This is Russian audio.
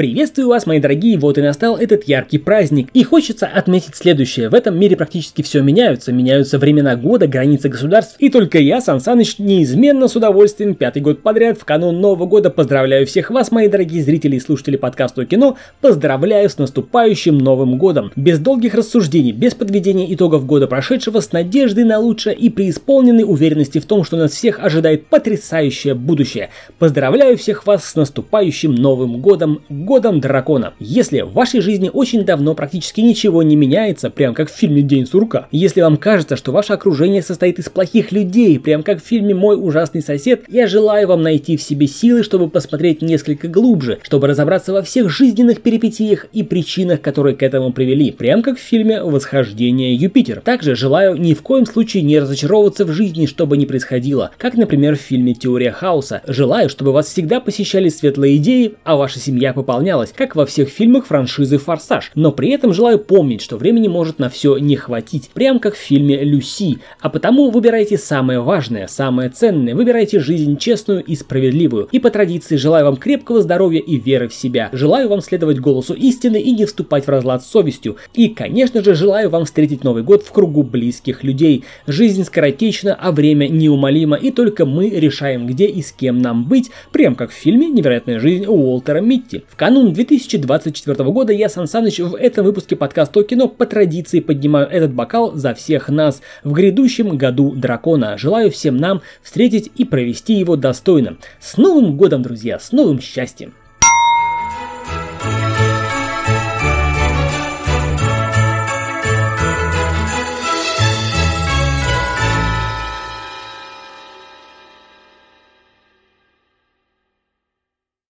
Приветствую вас, мои дорогие, вот и настал этот яркий праздник. И хочется отметить следующее. В этом мире практически все меняются. Меняются времена года, границы государств. И только я, Сан Саныч, неизменно с удовольствием пятый год подряд в канун Нового года поздравляю всех вас, мои дорогие зрители и слушатели подкаста о кино. Поздравляю с наступающим Новым годом. Без долгих рассуждений, без подведения итогов года прошедшего, с надеждой на лучшее и преисполненной уверенности в том, что нас всех ожидает потрясающее будущее. Поздравляю всех вас с наступающим Новым годом годом дракона. Если в вашей жизни очень давно практически ничего не меняется, прям как в фильме День сурка, если вам кажется, что ваше окружение состоит из плохих людей, прям как в фильме Мой ужасный сосед, я желаю вам найти в себе силы, чтобы посмотреть несколько глубже, чтобы разобраться во всех жизненных перипетиях и причинах, которые к этому привели, прям как в фильме Восхождение Юпитер. Также желаю ни в коем случае не разочаровываться в жизни, что бы ни происходило, как, например, в фильме Теория хаоса. Желаю, чтобы вас всегда посещали светлые идеи, а ваша семья попала выполнялась, как во всех фильмах франшизы «Форсаж». Но при этом желаю помнить, что времени может на все не хватить, прям как в фильме «Люси». А потому выбирайте самое важное, самое ценное, выбирайте жизнь честную и справедливую. И по традиции желаю вам крепкого здоровья и веры в себя. Желаю вам следовать голосу истины и не вступать в разлад с совестью. И, конечно же, желаю вам встретить Новый год в кругу близких людей. Жизнь скоротечна, а время неумолимо, и только мы решаем, где и с кем нам быть, прям как в фильме «Невероятная жизнь» Уолтера Митти. В канун 2024 года я, Сан Саныч, в этом выпуске подкаста кино по традиции поднимаю этот бокал за всех нас в грядущем году дракона. Желаю всем нам встретить и провести его достойно. С Новым годом, друзья, с новым счастьем!